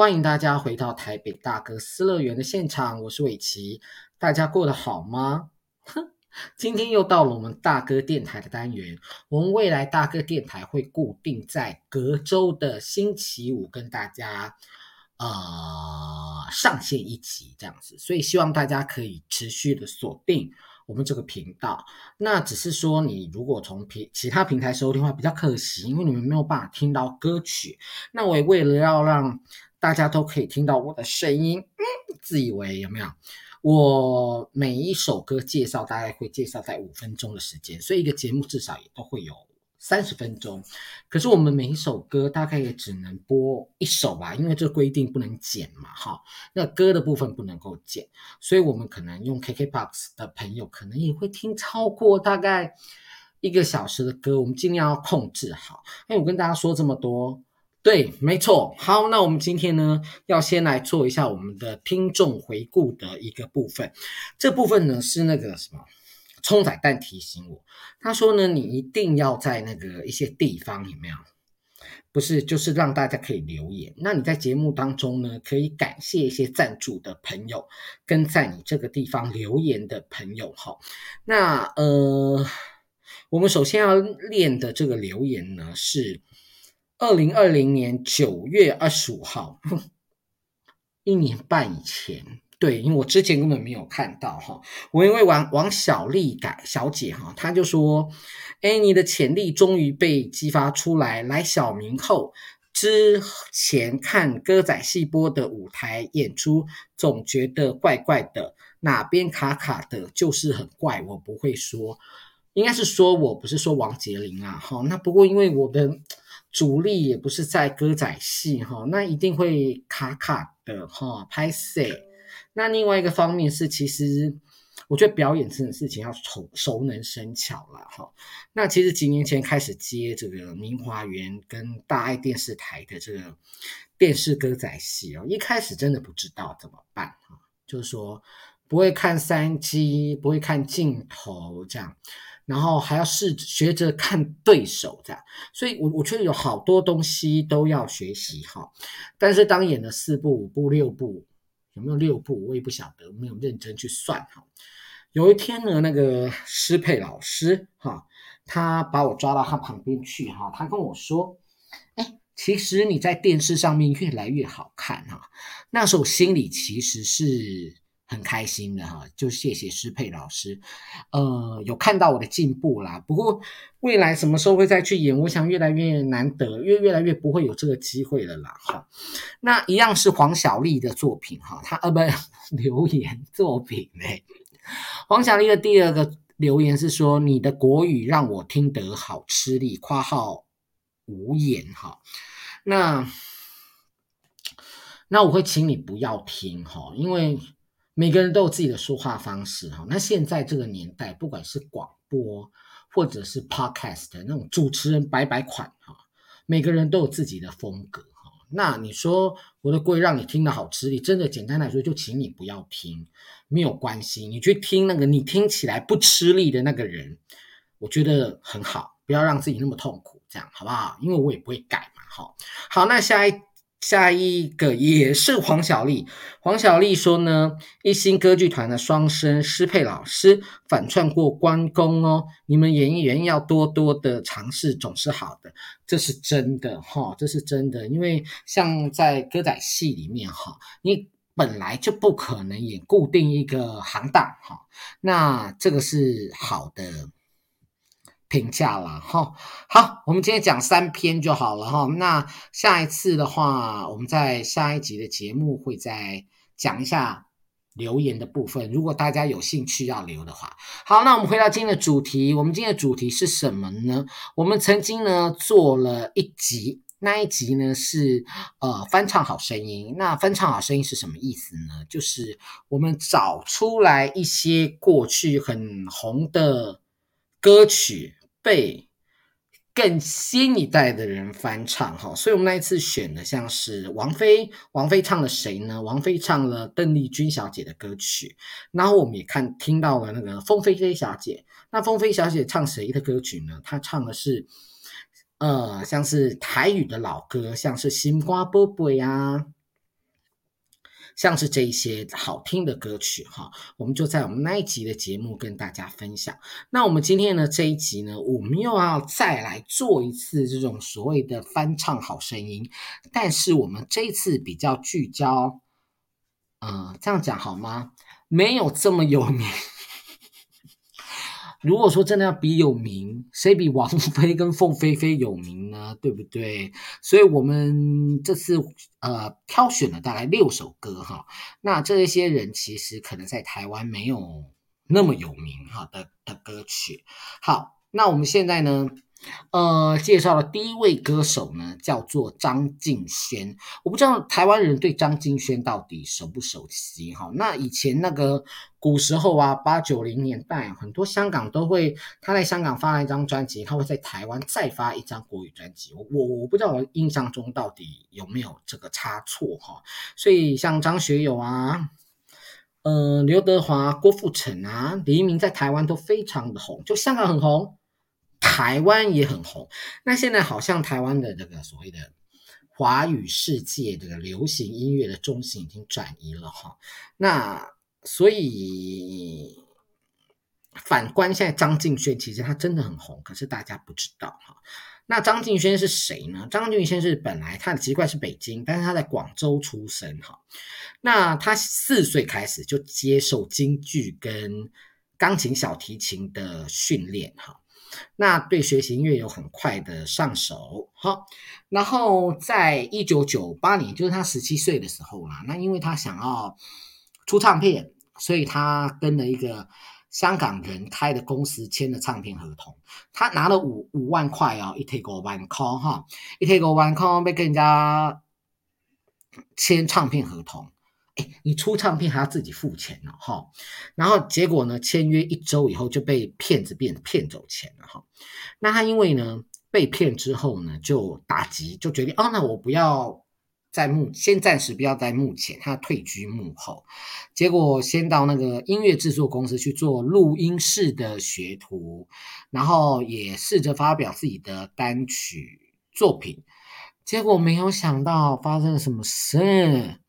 欢迎大家回到台北大哥私乐园的现场，我是伟奇，大家过得好吗？哼，今天又到了我们大哥电台的单元，我们未来大哥电台会固定在隔周的星期五跟大家呃上线一集这样子，所以希望大家可以持续的锁定。我们这个频道，那只是说，你如果从平其他平台收听的话，比较可惜，因为你们没有办法听到歌曲。那我也为了要让大家都可以听到我的声音，嗯，自以为有没有？我每一首歌介绍大概会介绍在五分钟的时间，所以一个节目至少也都会有。三十分钟，可是我们每一首歌大概也只能播一首吧，因为这规定不能剪嘛，哈，那歌的部分不能够剪，所以我们可能用 KKBOX 的朋友可能也会听超过大概一个小时的歌，我们尽量要控制好。哎，我跟大家说这么多，对，没错，好，那我们今天呢，要先来做一下我们的听众回顾的一个部分，这部分呢是那个什么？葱仔蛋提醒我，他说呢，你一定要在那个一些地方里面？不是，就是让大家可以留言。那你在节目当中呢，可以感谢一些赞助的朋友，跟在你这个地方留言的朋友哈。那呃，我们首先要练的这个留言呢，是二零二零年九月二十五号，一年半以前。对，因为我之前根本没有看到哈，我因为王王小丽改小姐哈，她就说，哎，你的潜力终于被激发出来。来小明后，之前看歌仔戏播的舞台演出，总觉得怪怪的，哪边卡卡的，就是很怪。我不会说，应该是说我不是说王杰林啊，哈，那不过因为我的主力也不是在歌仔戏哈，那一定会卡卡的哈，拍谢。那另外一个方面是，其实我觉得表演这种事情要熟熟能生巧了哈。那其实几年前开始接这个明华园跟大爱电视台的这个电视歌仔戏哦，一开始真的不知道怎么办哈，就是说不会看三机，不会看镜头这样，然后还要试学着看对手这样，所以我我觉得有好多东西都要学习哈。但是当演了四部、五部、六部。有没有六部？我也不晓得，没有认真去算哈。有一天呢，那个师佩老师哈，他把我抓到他旁边去哈，他跟我说：“哎，其实你在电视上面越来越好看哈。”那时候心里其实是很开心的哈，就谢谢师佩老师，呃，有看到我的进步啦。不过未来什么时候会再去演，我想越来越难得，越越来越不会有这个机会了啦。哈，那一样是黄小丽的作品哈，他呃不 留言作品嘞。黄小丽的第二个留言是说：“你的国语让我听得好吃力。”括号无言哈。那那我会请你不要听哈，因为。每个人都有自己的说话方式哈，那现在这个年代，不管是广播或者是 podcast 那种主持人百百款哈，每个人都有自己的风格哈。那你说我的歌让你听得好吃力，真的简单来说，就请你不要听，没有关系，你去听那个你听起来不吃力的那个人，我觉得很好，不要让自己那么痛苦，这样好不好？因为我也不会改嘛，好，好，那下一。下一个也是黄小丽，黄小丽说呢，一星歌剧团的双生师佩老师反串过关公哦，你们演艺员要多多的尝试，总是好的，这是真的哈，这是真的，因为像在歌仔戏里面哈，你本来就不可能演固定一个行当哈，那这个是好的。评价了哈，好，我们今天讲三篇就好了哈。那下一次的话，我们在下一集的节目会再讲一下留言的部分。如果大家有兴趣要留的话，好，那我们回到今天的主题。我们今天的主题是什么呢？我们曾经呢做了一集，那一集呢是呃翻唱好声音。那翻唱好声音是什么意思呢？就是我们找出来一些过去很红的歌曲。被更新一代的人翻唱哈，所以我们那一次选的像是王菲，王菲唱了谁呢？王菲唱了邓丽君小姐的歌曲，然后我们也看听到了那个凤飞飞小姐，那凤飞小姐唱谁的歌曲呢？她唱的是呃，像是台语的老歌，像是《心肝宝贝》啊，像是这一些好听的歌曲哈，我们就在我们那一集的节目跟大家分享。那我们今天呢这一集呢，我们又要再来做一次这种所谓的翻唱好声音，但是我们这次比较聚焦，嗯、呃，这样讲好吗？没有这么有名。如果说真的要比有名，谁比王菲 跟凤飞飞有名呢？对不对？所以我们这次呃挑选了大概六首歌哈。那这些人其实可能在台湾没有那么有名哈的的歌曲。好，那我们现在呢？呃，介绍的第一位歌手呢，叫做张敬轩。我不知道台湾人对张敬轩到底熟不熟悉哈。那以前那个古时候啊，八九零年代，很多香港都会他在香港发了一张专辑，他会在台湾再发一张国语专辑。我我我不知道我印象中到底有没有这个差错哈。所以像张学友啊，呃，刘德华、郭富城啊，黎明在台湾都非常的红，就香港很红。台湾也很红，那现在好像台湾的这个所谓的华语世界这个流行音乐的中心已经转移了哈，那所以反观现在张敬轩，其实他真的很红，可是大家不知道哈。那张敬轩是谁呢？张敬轩是本来他的籍贯是北京，但是他在广州出生哈。那他四岁开始就接受京剧跟钢琴、小提琴的训练哈。那对学习音乐有很快的上手，好，然后在一九九八年，就是他十七岁的时候啦。那因为他想要出唱片，所以他跟了一个香港人开的公司签了唱片合同。他拿了五五万块哦，一 take 五万块哈，一 take 五万块被跟人家签唱片合同。你出唱片还要自己付钱呢，哈，然后结果呢，签约一周以后就被骗子变骗走钱了，哈。那他因为呢被骗之后呢，就打击，就决定哦，那我不要在幕，先暂时不要在幕前，他退居幕后。结果先到那个音乐制作公司去做录音室的学徒，然后也试着发表自己的单曲作品，结果没有想到发生了什么事。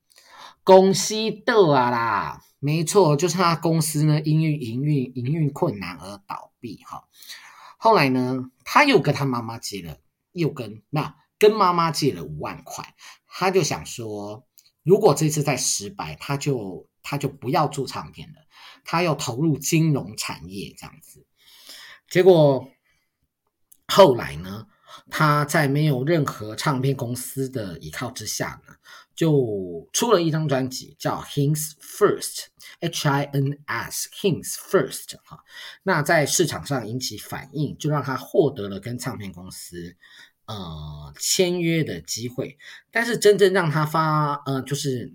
公司倒啊啦，没错，就是他公司呢，因为营运营运困难而倒闭哈。后来呢，他又跟他妈妈借了，又跟那跟妈妈借了五万块，他就想说，如果这次再失败，他就他就不要做唱片了，他要投入金融产业这样子。结果后来呢，他在没有任何唱片公司的依靠之下呢，就出了一张专辑，叫 Hins First，H I N S Hins First 哈。那在市场上引起反应，就让他获得了跟唱片公司呃签约的机会。但是真正让他发呃就是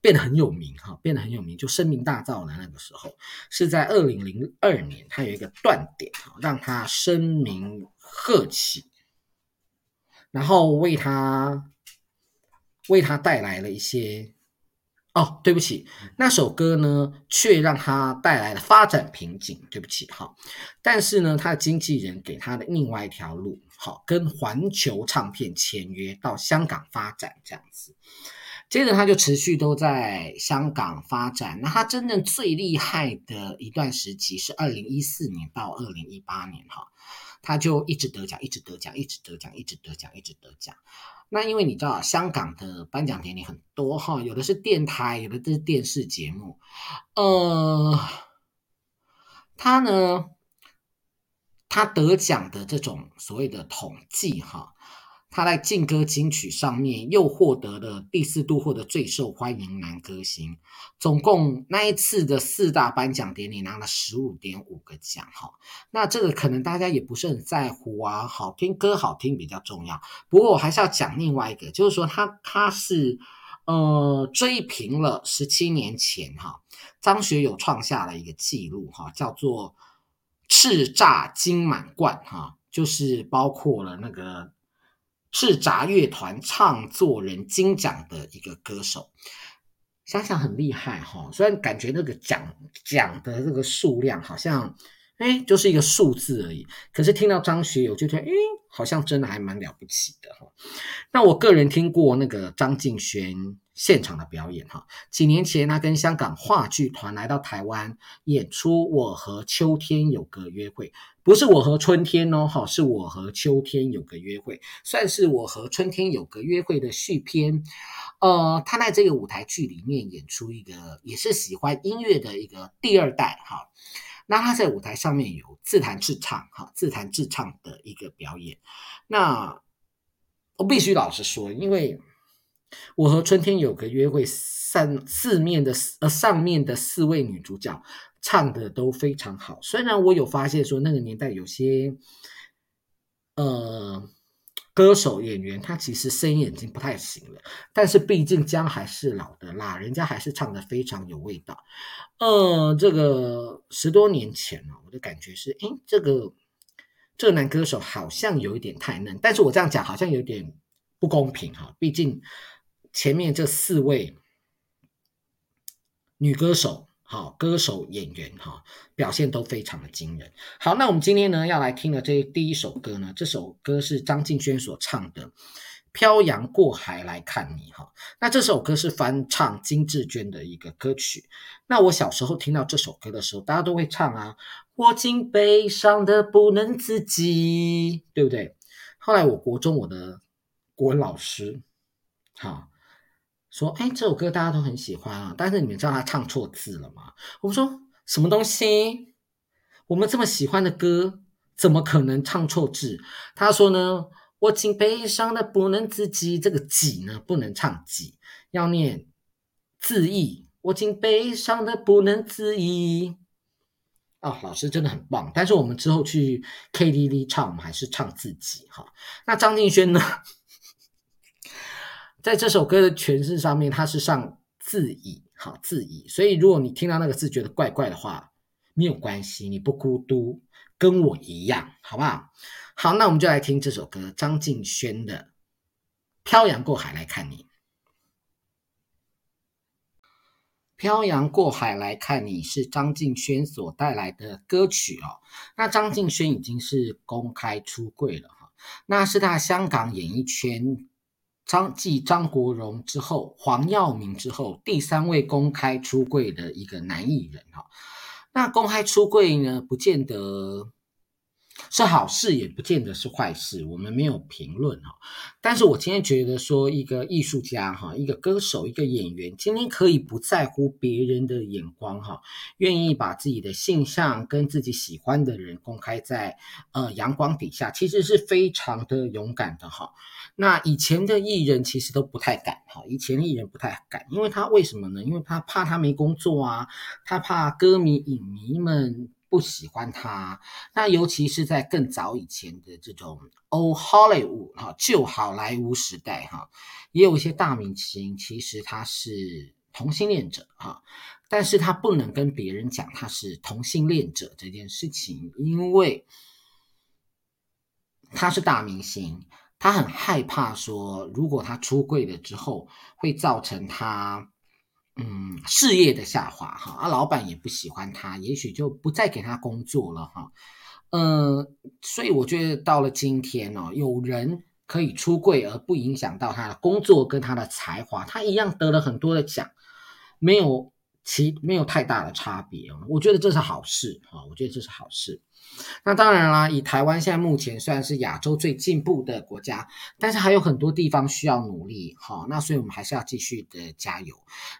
变得很有名哈，变得很有名，就声名大噪的那个时候，是在二零零二年，他有一个断点哈，让他声名鹤起，然后为他。为他带来了一些，哦，对不起，那首歌呢，却让他带来了发展瓶颈。对不起，哈，但是呢，他的经纪人给他的另外一条路，好，跟环球唱片签约到香港发展这样子。接着他就持续都在香港发展。那他真正最厉害的一段时期是二零一四年到二零一八年，哈，他就一直得奖，一直得奖，一直得奖，一直得奖，一直得奖。那因为你知道，香港的颁奖典礼很多哈，有的是电台，有的是电视节目。呃，他呢，他得奖的这种所谓的统计哈。他在劲歌金曲上面又获得了第四度获得最受欢迎男歌星，总共那一次的四大颁奖典礼拿了十五点五个奖哈。那这个可能大家也不是很在乎啊，好听歌好听比较重要。不过我还是要讲另外一个，就是说他他是呃追平了十七年前哈张学友创下了一个记录哈，叫做叱咤金满贯哈，就是包括了那个。叱咤乐团唱作人金奖的一个歌手，想想很厉害哈。虽然感觉那个奖奖的这个数量好像哎，就是一个数字而已。可是听到张学友，就觉得，哎，好像真的还蛮了不起的哈。那我个人听过那个张敬轩现场的表演哈，几年前他跟香港话剧团来到台湾演出《我和秋天有个约会》，不是我和春天哦，哈，是我和秋天有个约会，算是我和春天有个约会的续篇。呃，他在这个舞台剧里面演出一个也是喜欢音乐的一个第二代哈。那他在舞台上面有自弹自唱，哈，自弹自唱的一个表演。那我必须老实说，因为我和春天有个约会，三四面的呃上面的四位女主角唱的都非常好。虽然我有发现说那个年代有些呃。歌手演员他其实声音已经不太行了，但是毕竟姜还是老的辣，人家还是唱的非常有味道。呃，这个十多年前呢，我的感觉是，诶，这个这个男歌手好像有一点太嫩，但是我这样讲好像有点不公平哈，毕竟前面这四位女歌手。好，歌手、演员哈，表现都非常的惊人。好，那我们今天呢要来听的这第一首歌呢，这首歌是张敬轩所唱的《漂洋过海来看你》哈。那这首歌是翻唱金志娟的一个歌曲。那我小时候听到这首歌的时候，大家都会唱啊，我竟悲伤的不能自己，对不对？后来我国中我的国文老师，哈。说，哎，这首歌大家都很喜欢啊，但是你们知道他唱错字了吗？我们说什么东西？我们这么喜欢的歌，怎么可能唱错字？他说呢，我竟悲伤的不能自己，这个己呢不能唱己，要念自意。我竟悲伤的不能自已。哦，老师真的很棒。但是我们之后去 KTV 唱，我们还是唱自己哈。那张敬轩呢？在这首歌的诠释上面，它是上自已，好自已。所以如果你听到那个字觉得怪怪的话，没有关系，你不孤独，跟我一样，好不好？好，那我们就来听这首歌，张敬轩的《漂洋过海来看你》。漂洋过海来看你是张敬轩所带来的歌曲哦。那张敬轩已经是公开出柜了哈，那是他香港演艺圈。张继张国荣之后，黄耀明之后，第三位公开出柜的一个男艺人哈。那公开出柜呢，不见得。是好事，也不见得是坏事，我们没有评论哈。但是我今天觉得说，一个艺术家哈，一个歌手，一个演员，今天可以不在乎别人的眼光哈，愿意把自己的性向跟自己喜欢的人公开在呃阳光底下，其实是非常的勇敢的哈。那以前的艺人其实都不太敢哈，以前的艺人不太敢，因为他为什么呢？因为他怕他没工作啊，他怕歌迷影迷们。不喜欢他，那尤其是在更早以前的这种 Old Hollywood 哈，旧好莱坞时代哈，也有一些大明星，其实他是同性恋者哈，但是他不能跟别人讲他是同性恋者这件事情，因为他是大明星，他很害怕说，如果他出柜了之后，会造成他。嗯，事业的下滑哈，啊，老板也不喜欢他，也许就不再给他工作了哈。嗯，所以我觉得到了今天哦，有人可以出柜而不影响到他的工作跟他的才华，他一样得了很多的奖，没有其没有太大的差别哦。我觉得这是好事哈，我觉得这是好事。那当然啦，以台湾现在目前虽然是亚洲最进步的国家，但是还有很多地方需要努力哈。那所以我们还是要继续的加油。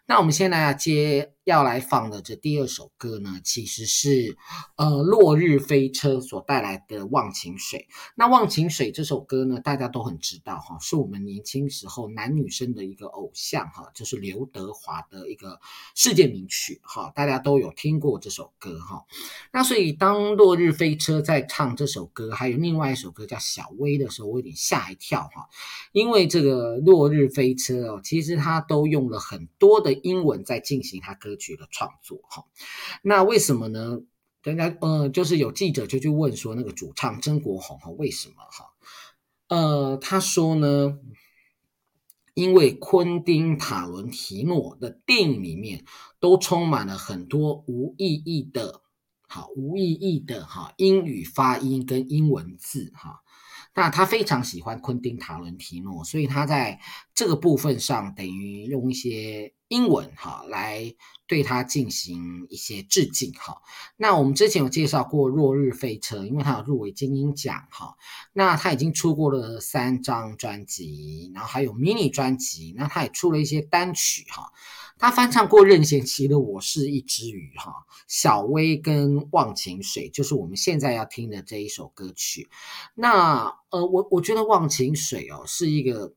那我们现在接要来放的这第二首歌呢，其实是呃落日飞车所带来的《忘情水》。那《忘情水》这首歌呢，大家都很知道哈，是我们年轻时候男女生的一个偶像哈，就是刘德华的一个世界名曲哈，大家都有听过这首歌哈。那所以当落日飞车在唱这首歌，还有另外一首歌叫《小薇》的时候，我有点吓一跳哈，因为这个《落日飞车》哦，其实它都用了很多的英文在进行它歌曲的创作哈。那为什么呢？人家呃，就是有记者就去问说，那个主唱曾国宏哈，为什么哈？呃，他说呢，因为昆汀塔伦提诺的电影里面都充满了很多无意义的。好，无意义的哈英语发音跟英文字哈。那他非常喜欢昆汀塔伦提诺，所以他在这个部分上等于用一些英文哈来对他进行一些致敬哈。那我们之前有介绍过《落日飞车》，因为他有入围金鹰奖哈。那他已经出过了三张专辑，然后还有迷你专辑，那他也出了一些单曲哈。他翻唱过任贤齐的《我是一只鱼》哈，小薇跟《忘情水》就是我们现在要听的这一首歌曲。那呃，我我觉得《忘情水》哦是一个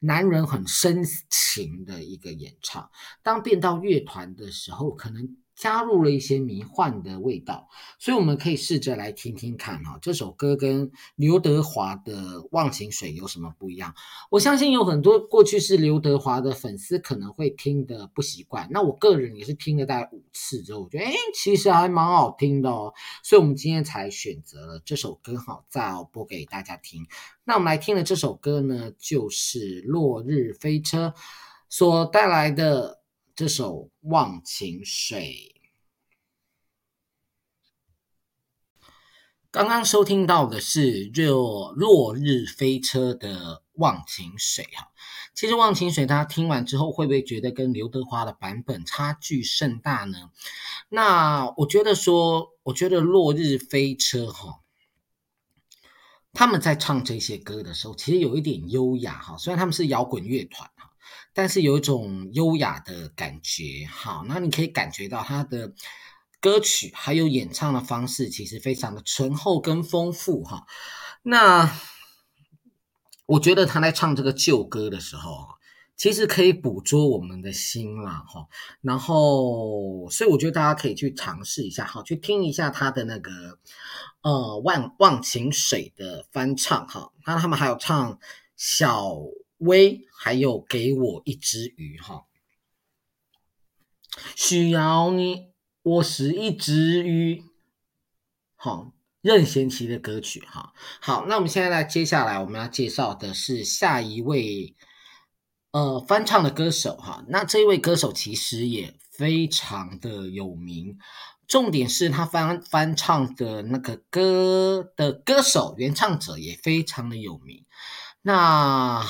男人很深情的一个演唱。当变到乐团的时候，可能。加入了一些迷幻的味道，所以我们可以试着来听听看哈，这首歌跟刘德华的《忘情水》有什么不一样？我相信有很多过去是刘德华的粉丝可能会听的不习惯，那我个人也是听了大概五次之后，我觉得诶，其实还蛮好听的哦，所以我们今天才选择了这首歌哈，再哦播给大家听。那我们来听的这首歌呢，就是《落日飞车》所带来的。这首《忘情水》，刚刚收听到的是《落落日飞车》的《忘情水》哈。其实《忘情水》大家听完之后，会不会觉得跟刘德华的版本差距甚大呢？那我觉得说，我觉得《落日飞车》哈，他们在唱这些歌的时候，其实有一点优雅哈。虽然他们是摇滚乐团。但是有一种优雅的感觉，好，那你可以感觉到他的歌曲还有演唱的方式，其实非常的醇厚跟丰富，哈。那我觉得他在唱这个旧歌的时候，其实可以捕捉我们的心啦，哈。然后，所以我觉得大家可以去尝试一下，哈，去听一下他的那个呃忘忘情水的翻唱，哈。那他们还有唱小。微还有给我一只鱼哈，需要你，我是一只鱼，好，任贤齐的歌曲哈。好，那我们现在来，接下来我们要介绍的是下一位呃翻唱的歌手哈。那这位歌手其实也非常的有名，重点是他翻翻唱的那个歌的歌手原唱者也非常的有名，那。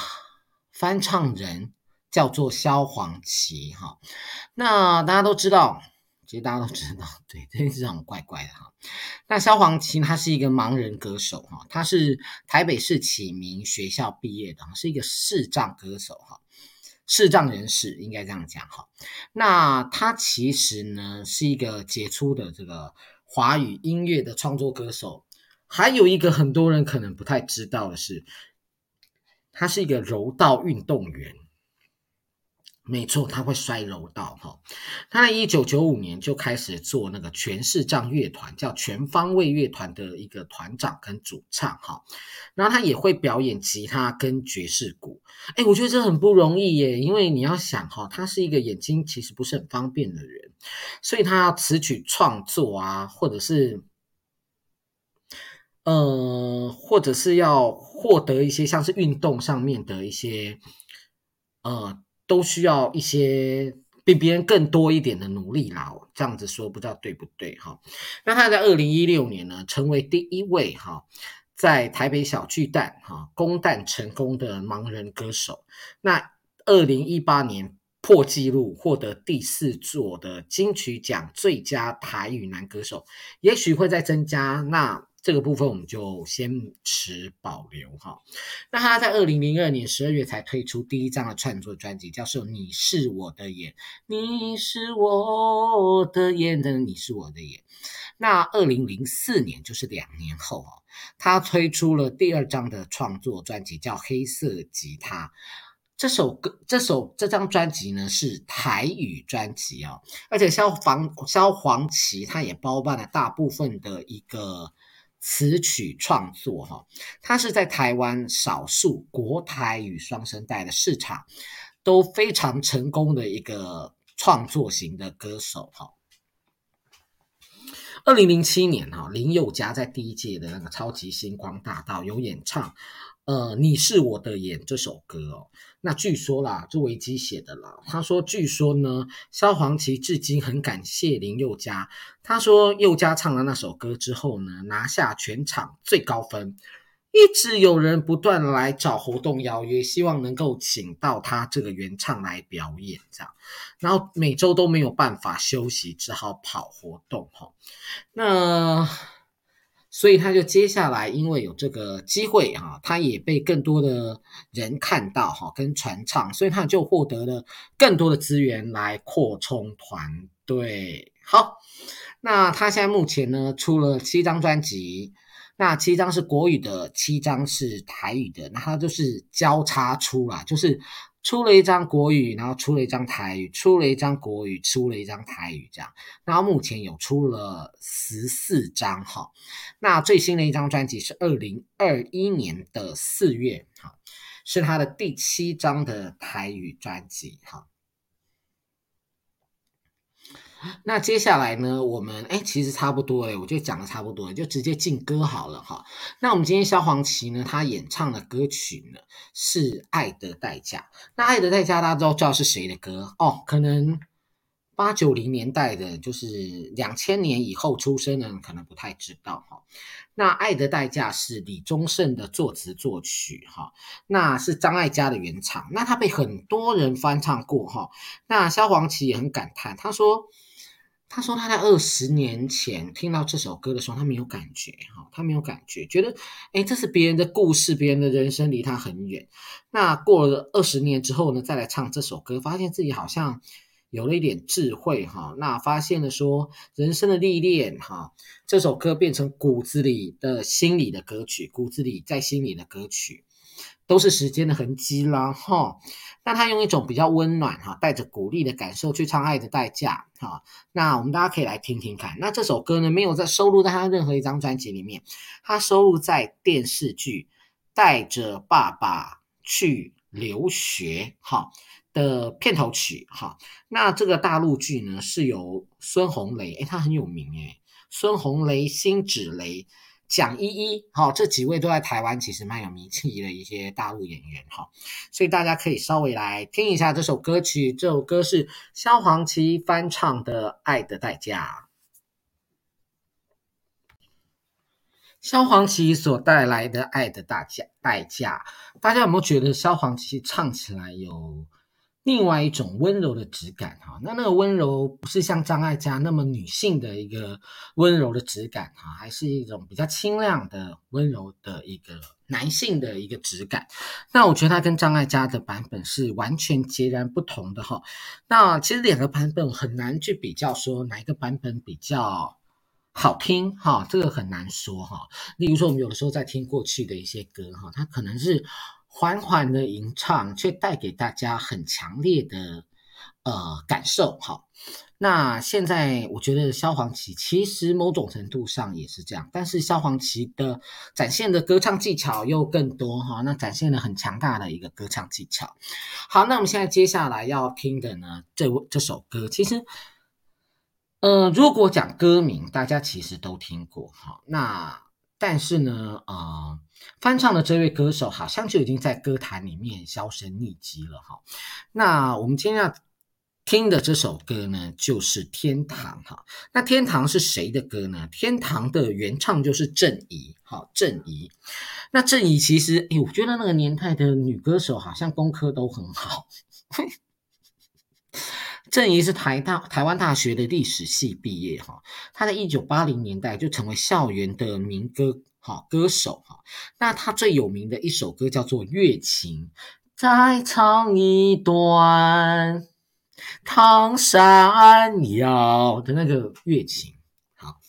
翻唱人叫做萧煌奇哈，那大家都知道，其实大家都知道，对，这件事很怪怪的哈。那萧煌奇他是一个盲人歌手哈，他是台北市启明学校毕业的，是一个视障歌手哈，视障人士应该这样讲哈。那他其实呢是一个杰出的这个华语音乐的创作歌手，还有一个很多人可能不太知道的是。他是一个柔道运动员，没错，他会摔柔道哈。他在一九九五年就开始做那个全视障乐团，叫全方位乐团的一个团长跟主唱哈。然后他也会表演吉他跟爵士鼓。哎，我觉得这很不容易耶，因为你要想哈，他是一个眼睛其实不是很方便的人，所以他要词曲创作啊，或者是。呃，或者是要获得一些像是运动上面的一些，呃，都需要一些比别人更多一点的努力啦。这样子说不知道对不对哈？那他在二零一六年呢，成为第一位哈，在台北小巨蛋哈攻蛋成功的盲人歌手。那二零一八年破纪录获得第四座的金曲奖最佳台语男歌手，也许会再增加那。这个部分我们就先持保留哈。那他在二零零二年十二月才推出第一张的创作专辑，叫做《你是我的眼》，你是我的眼的，你是我的眼。那二零零四年就是两年后哦，他推出了第二张的创作专辑，叫《黑色吉他》。这首歌，这首这张专辑呢是台语专辑哦，而且萧煌萧煌奇他也包办了大部分的一个。词曲创作哈，他是在台湾少数国台语双声带的市场都非常成功的一个创作型的歌手哈。二零零七年哈，林宥嘉在第一届的那个超级星光大道有演唱呃，你是我的眼这首歌哦。那据说啦，这维基写的啦，他说，据说呢，萧煌奇至今很感谢林宥嘉。他说，宥嘉唱了那首歌之后呢，拿下全场最高分。一直有人不断来找活动邀约，希望能够请到他这个原唱来表演，这样，然后每周都没有办法休息，只好跑活动哈。那所以他就接下来，因为有这个机会哈，他也被更多的人看到哈，跟传唱，所以他就获得了更多的资源来扩充团队。好，那他现在目前呢，出了七张专辑。那七张是国语的，七张是台语的，那他就是交叉出啦，就是出了一张国语，然后出了一张台语，出了一张国语，出了一张台语，这样。然后目前有出了十四张哈，那最新的一张专辑是二零二一年的四月哈，是他的第七张的台语专辑哈。那接下来呢，我们哎，其实差不多哎，我就讲的差不多，就直接进歌好了哈。那我们今天萧煌奇呢，他演唱的歌曲呢是《爱的代价》。那《爱的代价》大家都知道是谁的歌哦？可能八九零年代的，就是两千年以后出生的人可能不太知道哈。那《爱的代价》是李宗盛的作词作曲哈，那是张艾嘉的原唱，那他被很多人翻唱过哈。那萧煌奇也很感叹，他说。他说他在二十年前听到这首歌的时候，他没有感觉，哈，他没有感觉，觉得，诶，这是别人的故事，别人的人生离他很远。那过了二十年之后呢，再来唱这首歌，发现自己好像有了一点智慧，哈，那发现了说人生的历练，哈，这首歌变成骨子里的心里的歌曲，骨子里在心里的歌曲。都是时间的痕迹啦，哈。那他用一种比较温暖哈，带着鼓励的感受去唱《爱的代价》哈。那我们大家可以来听听看。那这首歌呢，没有在收录在他任何一张专辑里面，他收录在电视剧《带着爸爸去留学》哈的片头曲哈。那这个大陆剧呢，是由孙红雷，诶，他很有名诶，孙红雷、辛芷蕾。蒋依依，好，这几位都在台湾，其实蛮有名气的一些大陆演员，哈，所以大家可以稍微来听一下这首歌曲。这首歌是萧煌奇翻唱的《爱的代价》。萧煌奇所带来的《爱的代价》，代价，大家有没有觉得萧煌奇唱起来有？另外一种温柔的质感，哈，那那个温柔不是像张艾嘉那么女性的一个温柔的质感，哈，还是一种比较清亮的温柔的一个男性的一个质感。那我觉得它跟张艾嘉的版本是完全截然不同的，哈。那其实两个版本很难去比较，说哪一个版本比较好听，哈，这个很难说，哈。例如说，我们有的时候在听过去的一些歌，哈，它可能是。缓缓的吟唱，却带给大家很强烈的呃感受。好，那现在我觉得萧煌奇其实某种程度上也是这样，但是萧煌奇的展现的歌唱技巧又更多哈，那展现了很强大的一个歌唱技巧。好，那我们现在接下来要听的呢，这这首歌其实，呃，如果讲歌名，大家其实都听过哈，那。但是呢，呃，翻唱的这位歌手好像就已经在歌坛里面销声匿迹了哈。那我们今天要听的这首歌呢，就是《天堂》哈。那《天堂》是谁的歌呢？《天堂》的原唱就是郑怡，好，郑怡。那郑怡其实，哎，我觉得那个年代的女歌手好像功课都很好。郑怡是台大台湾大学的历史系毕业哈，他在一九八零年代就成为校园的民歌哈歌手哈。那他最有名的一首歌叫做《月琴》，再唱一段唐山谣的那个《月琴》。好，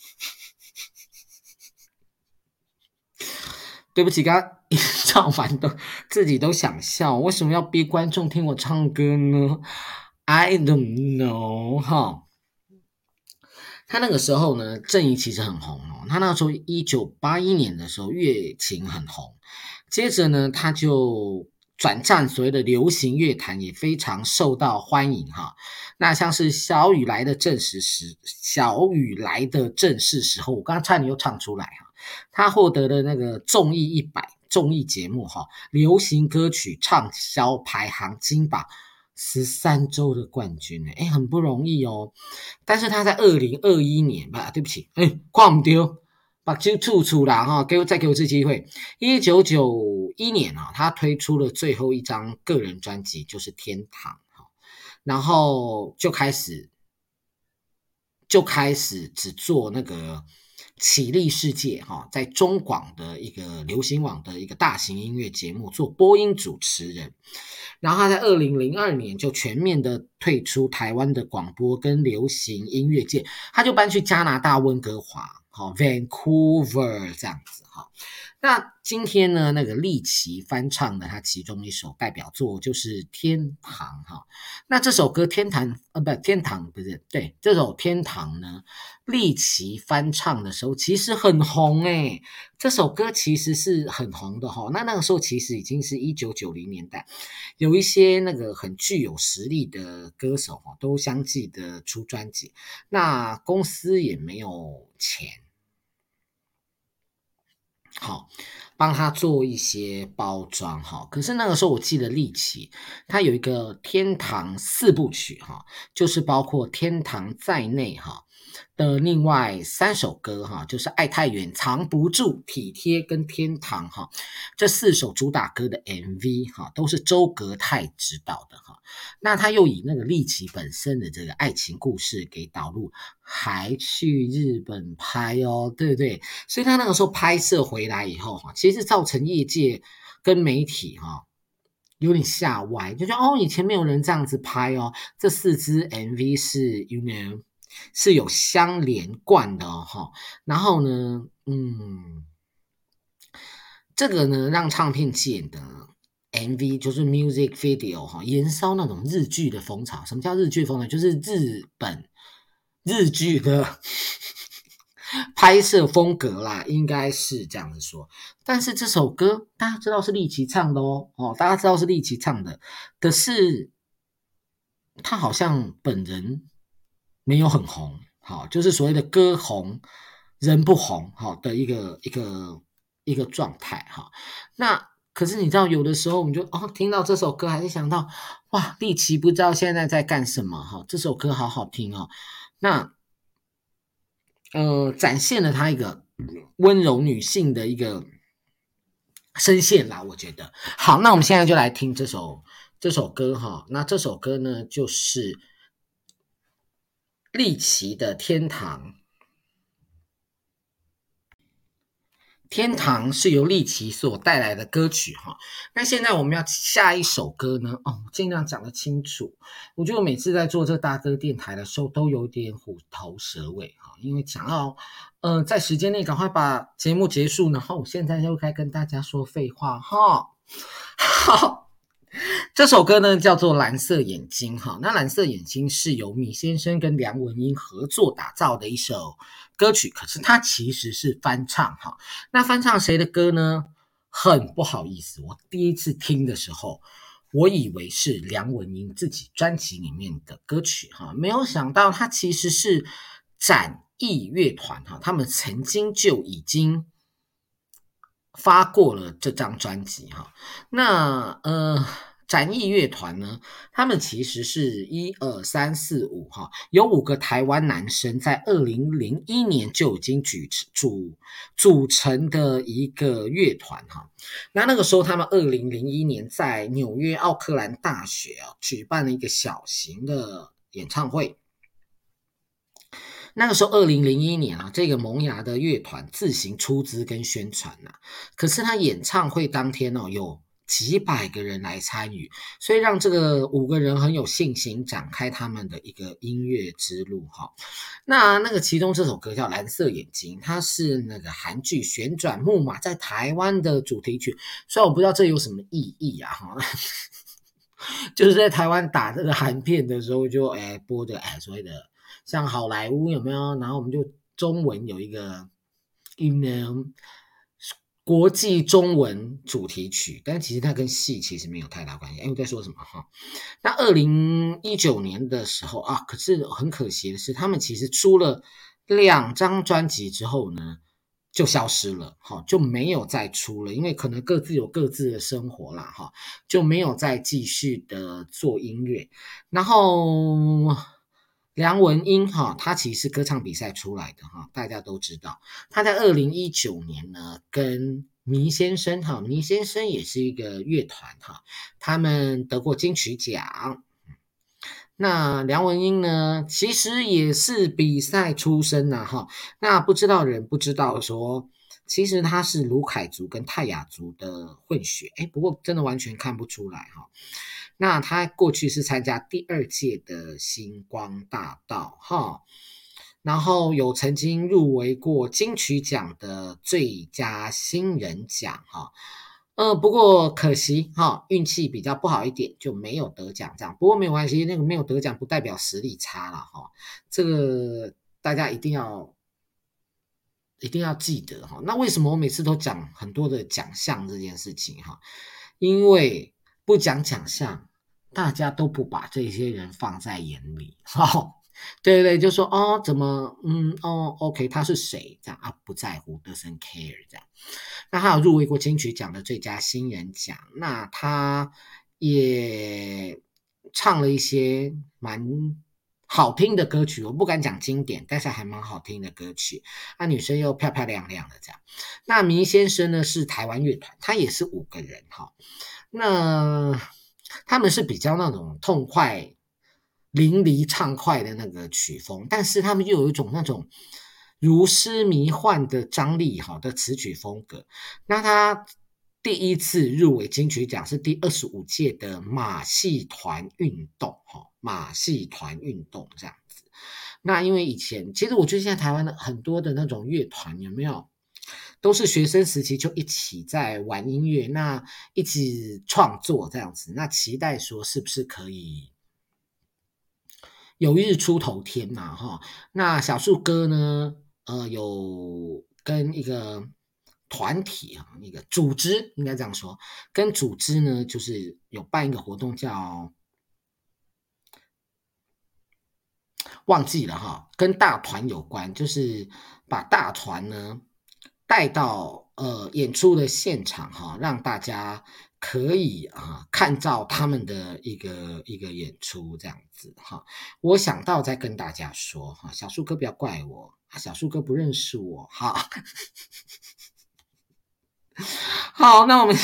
对不起，刚刚唱完都自己都想笑，为什么要逼观众听我唱歌呢？I don't know，哈，他那个时候呢，郑怡其实很红哦。他那时候一九八一年的时候，《月情》很红。接着呢，他就转战所谓的流行乐坛，也非常受到欢迎哈。那像是小雨来的正是时，小雨来的正是时候，我刚刚差点又唱出来哈。他获得了那个综艺一百综艺节目哈，流行歌曲畅销排行金榜十三周的冠军呢，哎，很不容易哦。但是他在二零二一年吧，对不起，哎，挂唔丢，把就处处啦哈，给我再给我一次机会。一九九一年啊，他推出了最后一张个人专辑，就是《天堂》哈，然后就开始就开始只做那个。起立世界哈，在中广的一个流行网的一个大型音乐节目做播音主持人，然后他在二零零二年就全面的退出台湾的广播跟流行音乐界，他就搬去加拿大温哥华，哈，Vancouver 这样子哈。那今天呢，那个立奇翻唱的他其中一首代表作就是《天堂》哈。那这首歌《天堂》呃不，《天堂》不是对，这首《天堂》呢，立奇翻唱的时候其实很红诶。这首歌其实是很红的哈。那那个时候其实已经是一九九零年代，有一些那个很具有实力的歌手哈，都相继的出专辑，那公司也没有钱。好，帮他做一些包装哈。可是那个时候，我记得立奇他有一个天堂四部曲哈，就是包括天堂在内哈。的另外三首歌哈，就是《爱太远》、《藏不住》、《体贴》跟《天堂》哈，这四首主打歌的 MV 哈，都是周格泰执导的哈。那他又以那个立奇本身的这个爱情故事给导入，还去日本拍哦，对不对？所以他那个时候拍摄回来以后哈，其实造成业界跟媒体哈有点吓歪，就觉得哦，以前没有人这样子拍哦。这四支 MV 是 You know。是有相连贯的哈，然后呢，嗯，这个呢让唱片界的 MV 就是 music video 哈，延烧那种日剧的风潮。什么叫日剧风呢？就是日本日剧的 拍摄风格啦，应该是这样子说。但是这首歌大家知道是立奇唱的哦，哦，大家知道是立奇唱的，可是他好像本人。没有很红，好，就是所谓的歌红人不红，好的一个一个一个状态，哈。那可是你知道，有的时候我们就哦，听到这首歌，还是想到哇，丽奇不知道现在在干什么，哈，这首歌好好听哦。那呃，展现了她一个温柔女性的一个声线啦，我觉得。好，那我们现在就来听这首这首歌，哈。那这首歌呢，就是。利奇的天堂，天堂是由利奇所带来的歌曲哈。那现在我们要下一首歌呢？哦，尽量讲得清楚。我觉得我每次在做这大哥电台的时候，都有点虎头蛇尾哈，因为想要嗯、呃，在时间内赶快把节目结束，然后我现在就该跟大家说废话哈。好。这首歌呢叫做《蓝色眼睛》哈，那《蓝色眼睛》是由米先生跟梁文音合作打造的一首歌曲，可是它其实是翻唱哈。那翻唱谁的歌呢？很不好意思，我第一次听的时候，我以为是梁文音自己专辑里面的歌曲哈，没有想到它其实是展翼乐团哈，他们曾经就已经发过了这张专辑哈。那呃。展翼乐团呢，他们其实是一二三四五哈，有五个台湾男生在二零零一年就已经组组组成的一个乐团哈。那那个时候，他们二零零一年在纽约奥克兰大学啊举办了一个小型的演唱会。那个时候，二零零一年啊，这个萌芽的乐团自行出资跟宣传呐。可是他演唱会当天哦，有。几百个人来参与，所以让这个五个人很有信心展开他们的一个音乐之路哈。那那个其中这首歌叫《蓝色眼睛》，它是那个韩剧《旋转木马》在台湾的主题曲。虽然我不知道这有什么意义啊哈，就是在台湾打这个韩片的时候就哎播的哎所谓的像好莱坞有没有？然后我们就中文有一个 you know 国际中文主题曲，但其实它跟戏其实没有太大关系。哎，我在说什么哈？那二零一九年的时候啊，可是很可惜的是，他们其实出了两张专辑之后呢，就消失了，哈，就没有再出了，因为可能各自有各自的生活啦，哈，就没有再继续的做音乐。然后梁文音，哈，他其实是歌唱比赛出来的，哈，大家都知道，他在二零一九年呢，跟倪先生，哈，麋先生也是一个乐团，哈，他们得过金曲奖。那梁文音呢，其实也是比赛出身呐，哈。那不知道的人不知道说，其实他是卢凯族跟泰雅族的混血，诶，不过真的完全看不出来哈。那他过去是参加第二届的星光大道，哈，然后有曾经入围过金曲奖的最佳新人奖，哈。呃，不过可惜哈，运气比较不好一点，就没有得奖这样。不过没有关系，那个没有得奖不代表实力差了哈。这个大家一定要一定要记得哈。那为什么我每次都讲很多的奖项这件事情哈？因为不讲奖项，大家都不把这些人放在眼里哈。对对，就说哦，怎么，嗯，哦，OK，他是谁？这样啊，不在乎，doesn't care，这样。那他有入围过金曲奖的最佳新人奖，那他也唱了一些蛮好听的歌曲，我不敢讲经典，但是还蛮好听的歌曲。那女生又漂漂亮亮的这样。那明先生呢，是台湾乐团，他也是五个人哈。那他们是比较那种痛快。淋漓畅快的那个曲风，但是他们又有一种那种如诗迷幻的张力，哈的词曲风格。那他第一次入围金曲奖是第二十五届的马戏团运动，哈，马戏团运动这样子。那因为以前，其实我觉得现在台湾的很多的那种乐团有没有，都是学生时期就一起在玩音乐，那一起创作这样子，那期待说是不是可以。有一日出头天呐，哈，那小树哥呢？呃，有跟一个团体啊，一个组织应该这样说，跟组织呢，就是有办一个活动叫忘记了哈，跟大团有关，就是把大团呢带到呃演出的现场哈，让大家。可以啊，看到他们的一个一个演出这样子哈，我想到再跟大家说哈，小树哥不要怪我，小树哥不认识我哈。好，那我们，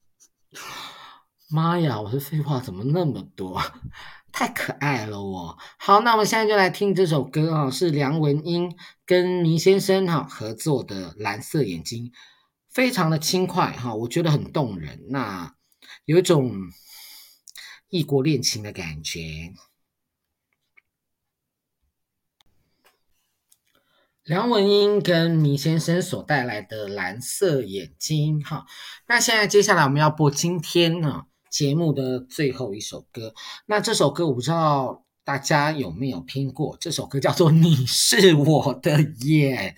妈呀，我的废话怎么那么多？太可爱了我。好，那我们现在就来听这首歌啊，是梁文音跟倪先生哈合作的《蓝色眼睛》。非常的轻快哈，我觉得很动人，那有一种异国恋情的感觉。梁文音跟倪先生所带来的《蓝色眼睛》哈，那现在接下来我们要播今天呢节目的最后一首歌，那这首歌我不知道大家有没有听过，这首歌叫做《你是我的眼》，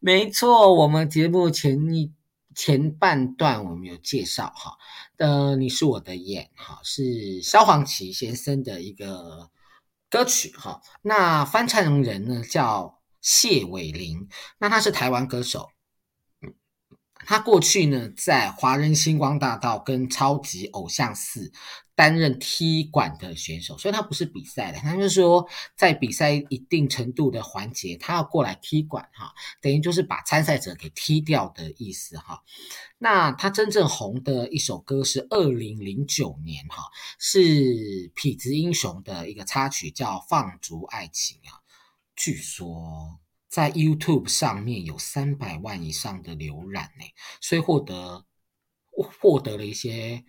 没错，我们节目前一。前半段我们有介绍哈，呃，你是我的眼哈，是萧煌奇先生的一个歌曲哈。那翻唱人呢叫谢伟麟，那他是台湾歌手。他过去呢在华人星光大道跟超级偶像四。担任踢馆的选手，所以他不是比赛的，他就是说在比赛一定程度的环节，他要过来踢馆哈，等于就是把参赛者给踢掉的意思哈。那他真正红的一首歌是二零零九年哈，是痞子英雄的一个插曲，叫《放逐爱情》啊。据说在 YouTube 上面有三百万以上的浏览呢，所以获得获得了一些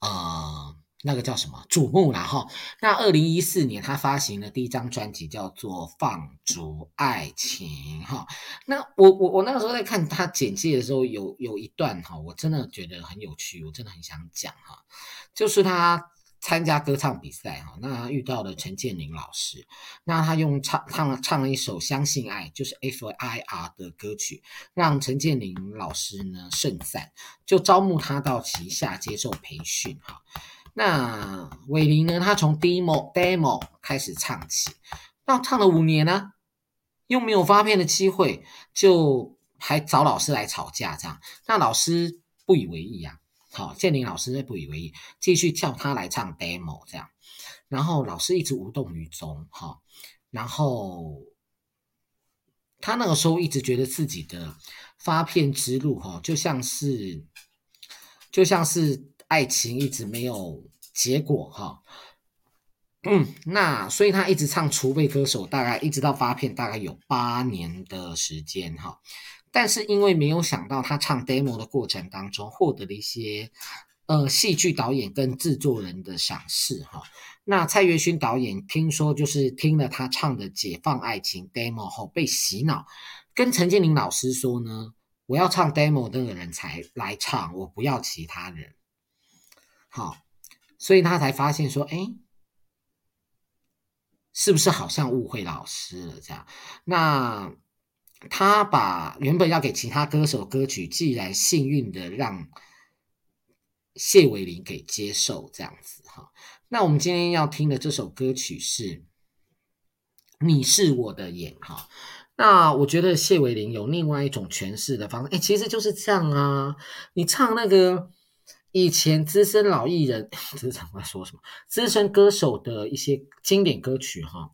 呃。那个叫什么瞩目啦哈？那二零一四年他发行的第一张专辑叫做《放逐爱情》哈。那我我我那个时候在看他简介的时候，有有一段哈，我真的觉得很有趣，我真的很想讲哈。就是他参加歌唱比赛哈，那遇到了陈建宁老师，那他用唱唱唱了一首《相信爱》，就是 F I R 的歌曲，让陈建宁老师呢盛赞，就招募他到旗下接受培训哈。那伟林呢？他从 demo demo 开始唱起，那唱了五年呢，又没有发片的机会，就还找老师来吵架这样。那老师不以为意啊，好，建林老师也不以为意，继续叫他来唱 demo 这样。然后老师一直无动于衷，哈，然后他那个时候一直觉得自己的发片之路，哈，就像是就像是爱情一直没有结果，哈，嗯，那所以他一直唱储备歌手，大概一直到发片，大概有八年的时间，哈，但是因为没有想到他唱 demo 的过程当中获得了一些。呃，戏剧导演跟制作人的赏识哈。那蔡岳勋导演听说就是听了他唱的《解放爱情》demo 后被洗脑，跟陈建林老师说呢，我要唱 demo 那个人才来唱，我不要其他人。好，所以他才发现说，哎，是不是好像误会老师了这样？那他把原本要给其他歌手歌曲，既然幸运的让。谢伟麟给接受这样子哈，那我们今天要听的这首歌曲是《你是我的眼》哈。那我觉得谢伟麟有另外一种诠释的方式，哎，其实就是这样啊。你唱那个以前资深老艺人，这是常在说什么？资深歌手的一些经典歌曲哈，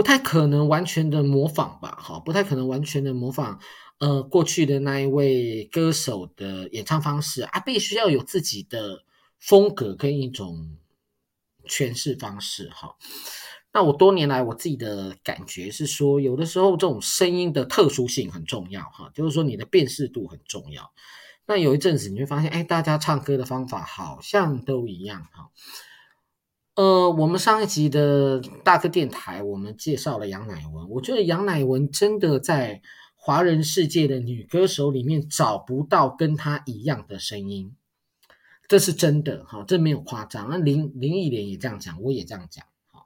不太可能完全的模仿吧？哈，不太可能完全的模仿。呃，过去的那一位歌手的演唱方式啊，必须要有自己的风格跟一种诠释方式哈。那我多年来我自己的感觉是说，有的时候这种声音的特殊性很重要哈，就是说你的辨识度很重要。那有一阵子你会发现，哎，大家唱歌的方法好像都一样哈。呃，我们上一集的大哥电台，我们介绍了杨乃文，我觉得杨乃文真的在。华人世界的女歌手里面找不到跟她一样的声音，这是真的哈，这没有夸张。那林林忆莲也这样讲，我也这样讲哈。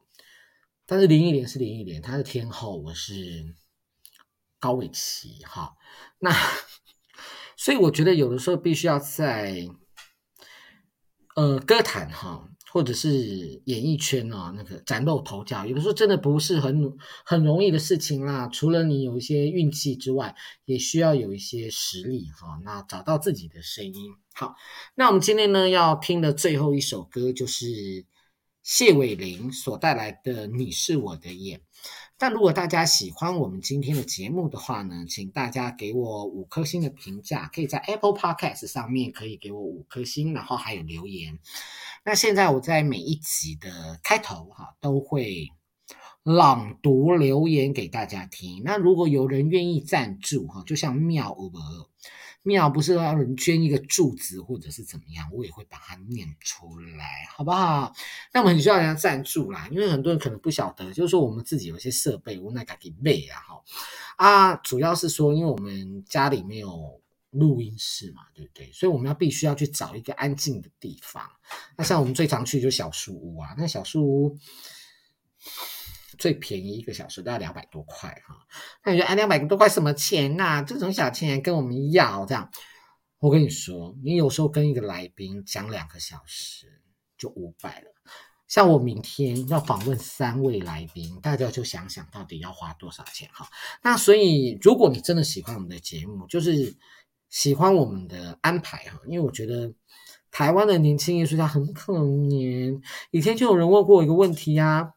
但是林忆莲是林忆莲，她是天后，我是高伟奇哈。那所以我觉得有的时候必须要在呃歌坛哈。或者是演艺圈啊，那个崭露头角，有的时候真的不是很很容易的事情啦。除了你有一些运气之外，也需要有一些实力哈。那找到自己的声音。好，那我们今天呢要听的最后一首歌就是谢伟麟所带来的《你是我的眼》。但如果大家喜欢我们今天的节目的话呢，请大家给我五颗星的评价，可以在 Apple Podcast 上面可以给我五颗星，然后还有留言。那现在我在每一集的开头哈都会朗读留言给大家听。那如果有人愿意赞助哈，就像庙有没有？庙不是要人捐一个柱子或者是怎么样，我也会把它念出来，好不好？那我们很需要人家赞助啦，因为很多人可能不晓得，就是说我们自己有一些设备，我那个给备啊，哈啊，主要是说，因为我们家里没有录音室嘛，对不对？所以我们要必须要去找一个安静的地方。那像我们最常去就小树屋啊，那小树屋。最便宜一个小时都要两百多块哈，那你觉得哎，两百多块什么钱呐、啊？这种小钱跟我们要这样？我跟你说，你有时候跟一个来宾讲两个小时就五百了。像我明天要访问三位来宾，大家就想想到底要花多少钱哈。那所以，如果你真的喜欢我们的节目，就是喜欢我们的安排哈，因为我觉得台湾的年轻艺术家很可怜。以前就有人问过我一个问题呀、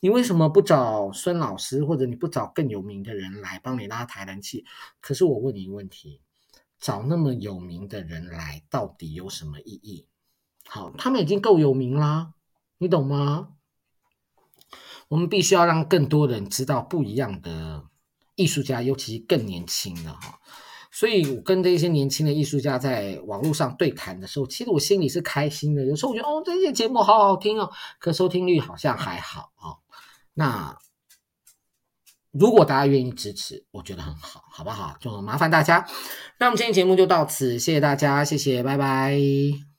你为什么不找孙老师，或者你不找更有名的人来帮你拉抬人气？可是我问你一个问题：找那么有名的人来，到底有什么意义？好，他们已经够有名啦，你懂吗？我们必须要让更多人知道不一样的艺术家，尤其是更年轻的哈。所以我跟这些年轻的艺术家在网络上对谈的时候，其实我心里是开心的。有时候我觉得哦，这些节目好好听哦，可收听率好像还好啊。那如果大家愿意支持，我觉得很好，好不好？就麻烦大家。那我们今天节目就到此，谢谢大家，谢谢，拜拜。